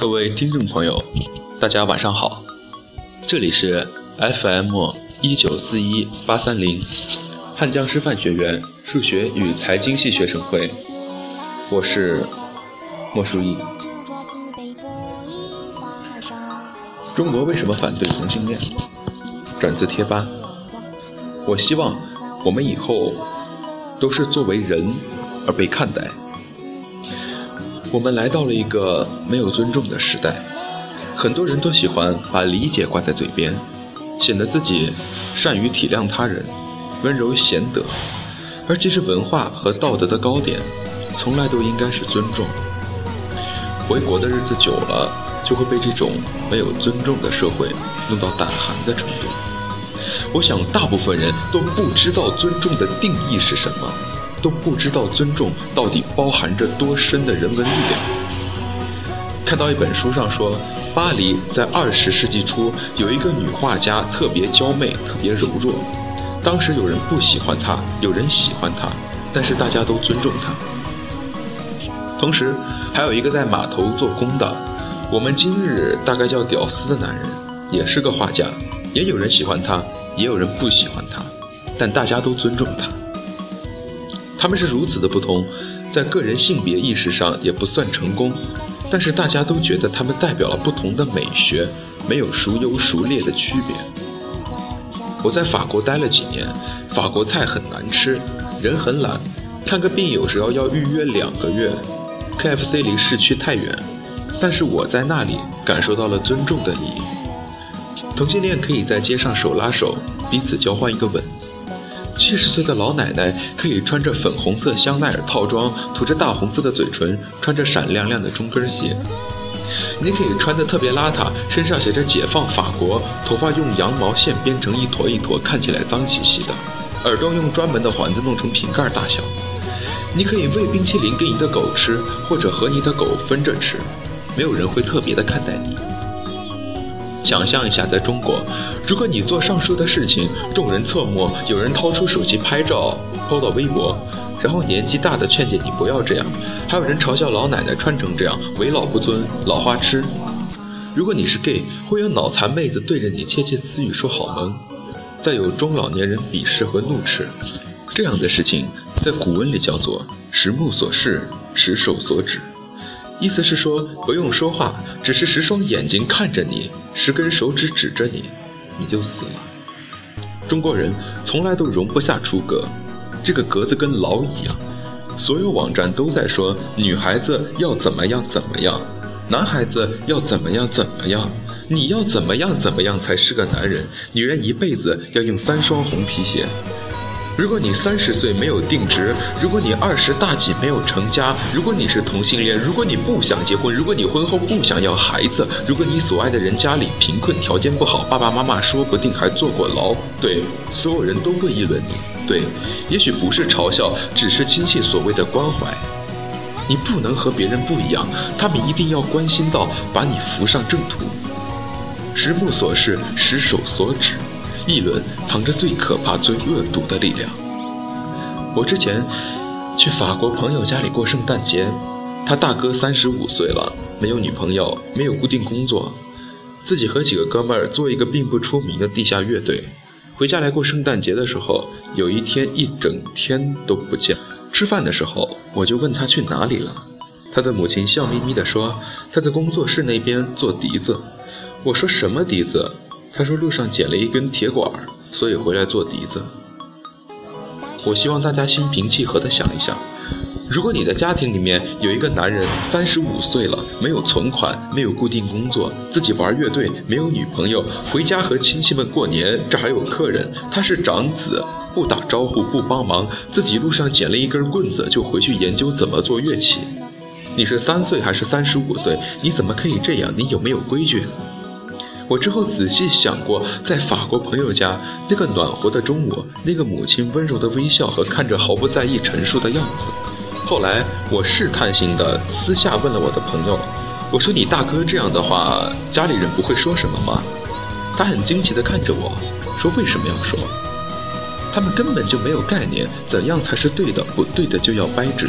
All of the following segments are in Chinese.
各位听众朋友，大家晚上好，这里是 FM 一九四一八三零汉江师范学院数学与财经系学生会，我是莫书义。中国为什么反对同性恋？转自贴吧。我希望我们以后都是作为人而被看待。我们来到了一个没有尊重的时代，很多人都喜欢把理解挂在嘴边，显得自己善于体谅他人，温柔贤德。而其实文化和道德的高点，从来都应该是尊重。回国的日子久了，就会被这种没有尊重的社会弄到胆寒的程度。我想，大部分人都不知道尊重的定义是什么。都不知道尊重到底包含着多深的人文力量。看到一本书上说，巴黎在二十世纪初有一个女画家特别娇媚、特别柔弱。当时有人不喜欢她，有人喜欢她，但是大家都尊重她。同时，还有一个在码头做工的，我们今日大概叫屌丝的男人，也是个画家，也有人喜欢他，也有人不喜欢他，但大家都尊重他。他们是如此的不同，在个人性别意识上也不算成功，但是大家都觉得他们代表了不同的美学，没有孰优孰劣的区别。我在法国待了几年，法国菜很难吃，人很懒，看个病有时候要预约两个月，KFC 离市区太远，但是我在那里感受到了尊重的你。同性恋可以在街上手拉手，彼此交换一个吻。七十岁的老奶奶可以穿着粉红色香奈儿套装，涂着大红色的嘴唇，穿着闪亮亮的中跟鞋。你可以穿得特别邋遢，身上写着“解放法国”，头发用羊毛线编成一坨一坨，看起来脏兮兮的，耳朵用专门的环子弄成瓶盖大小。你可以喂冰淇淋给你的狗吃，或者和你的狗分着吃，没有人会特别的看待你。想象一下，在中国，如果你做上述的事情，众人侧目，有人掏出手机拍照抛到微博，然后年纪大的劝诫你不要这样，还有人嘲笑老奶奶穿成这样为老不尊、老花痴。如果你是 gay，会有脑残妹子对着你窃窃私语说好萌，再有中老年人鄙视和怒斥。这样的事情，在古文里叫做十目所视，十手所指。意思是说，不用说话，只是十双眼睛看着你，十根手指指着你，你就死了。中国人从来都容不下出格，这个格子跟牢一样。所有网站都在说，女孩子要怎么样怎么样，男孩子要怎么样怎么样，你要怎么样怎么样才是个男人？女人一辈子要用三双红皮鞋。如果你三十岁没有定职，如果你二十大几没有成家，如果你是同性恋，如果你不想结婚，如果你婚后不想要孩子，如果你所爱的人家里贫困条件不好，爸爸妈妈说不定还坐过牢，对，所有人都会议论你，对，也许不是嘲笑，只是亲戚所谓的关怀。你不能和别人不一样，他们一定要关心到把你扶上正途。十目所视，十手所指。议论藏着最可怕、最恶毒的力量。我之前去法国朋友家里过圣诞节，他大哥三十五岁了，没有女朋友，没有固定工作，自己和几个哥们儿做一个并不出名的地下乐队。回家来过圣诞节的时候，有一天一整天都不见。吃饭的时候，我就问他去哪里了，他的母亲笑眯眯地说他在工作室那边做笛子。我说什么笛子？他说路上捡了一根铁管，所以回来做笛子。我希望大家心平气和地想一想：如果你的家庭里面有一个男人三十五岁了，没有存款，没有固定工作，自己玩乐队，没有女朋友，回家和亲戚们过年，这还有客人，他是长子，不打招呼，不帮忙，自己路上捡了一根棍子就回去研究怎么做乐器。你是三岁还是三十五岁？你怎么可以这样？你有没有规矩？我之后仔细想过，在法国朋友家那个暖和的中午，那个母亲温柔的微笑和看着毫不在意陈述的样子。后来我试探性的私下问了我的朋友，我说：“你大哥这样的话，家里人不会说什么吗？”他很惊奇的看着我说：“为什么要说？他们根本就没有概念，怎样才是对的，不对的就要掰直。”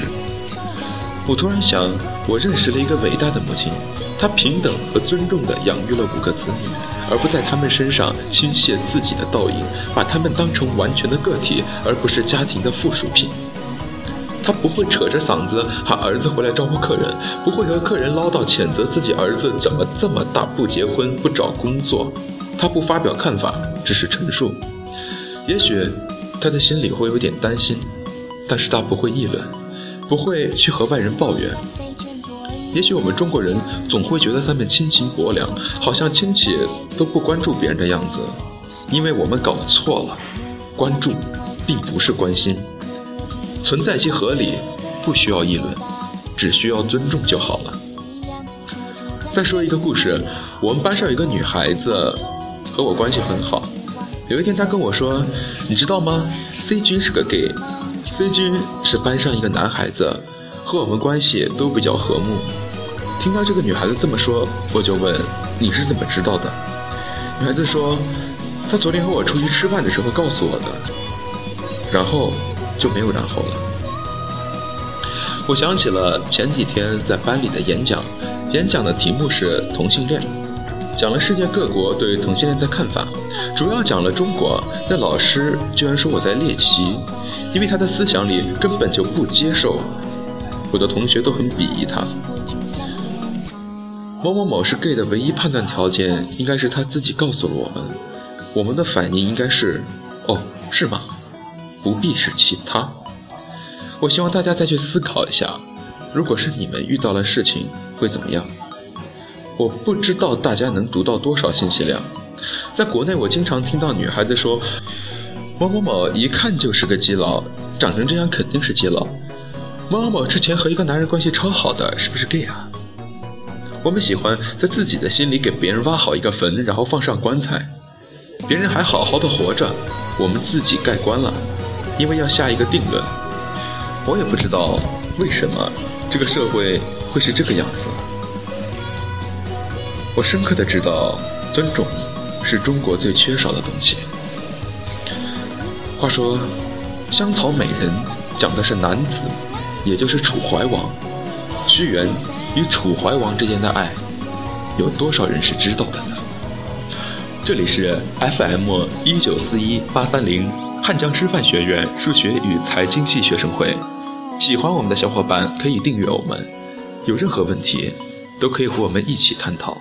我突然想，我认识了一个伟大的母亲。他平等和尊重地养育了五个子女，而不在他们身上倾泻自己的倒影，把他们当成完全的个体，而不是家庭的附属品。他不会扯着嗓子喊儿子回来招呼客人，不会和客人唠叨谴责自己儿子怎么这么大不结婚不找工作。他不发表看法，只是陈述。也许他的心里会有点担心，但是他不会议论，不会去和外人抱怨。也许我们中国人总会觉得他们亲情薄凉，好像亲戚都不关注别人的样子，因为我们搞错了，关注并不是关心。存在即合理，不需要议论，只需要尊重就好了。再说一个故事，我们班上有一个女孩子，和我关系很好。有一天她跟我说：“你知道吗？C 君是个 gay，C 君是班上一个男孩子，和我们关系都比较和睦。”听到这个女孩子这么说，我就问：“你是怎么知道的？”女孩子说：“她昨天和我出去吃饭的时候告诉我的。”然后。就没有然后了。我想起了前几天在班里的演讲，演讲的题目是同性恋，讲了世界各国对同性恋的看法，主要讲了中国。那老师居然说我在猎奇，因为他的思想里根本就不接受。我的同学都很鄙夷他。某某某是 gay 的唯一判断条件，应该是他自己告诉了我们。我们的反应应该是：哦，是吗？不必是其他。我希望大家再去思考一下，如果是你们遇到了事情，会怎么样？我不知道大家能读到多少信息量。在国内，我经常听到女孩子说：“某某某一看就是个基佬，长成这样肯定是基佬。”某某某之前和一个男人关系超好的，是不是 gay 啊？我们喜欢在自己的心里给别人挖好一个坟，然后放上棺材。别人还好好的活着，我们自己盖棺了。因为要下一个定论，我也不知道为什么这个社会会是这个样子。我深刻的知道，尊重是中国最缺少的东西。话说，香草美人讲的是男子，也就是楚怀王，屈原与楚怀王之间的爱，有多少人是知道的呢？这里是 FM 一九四一八三零。汉江师范学院数学与财经系学生会，喜欢我们的小伙伴可以订阅我们，有任何问题都可以和我们一起探讨。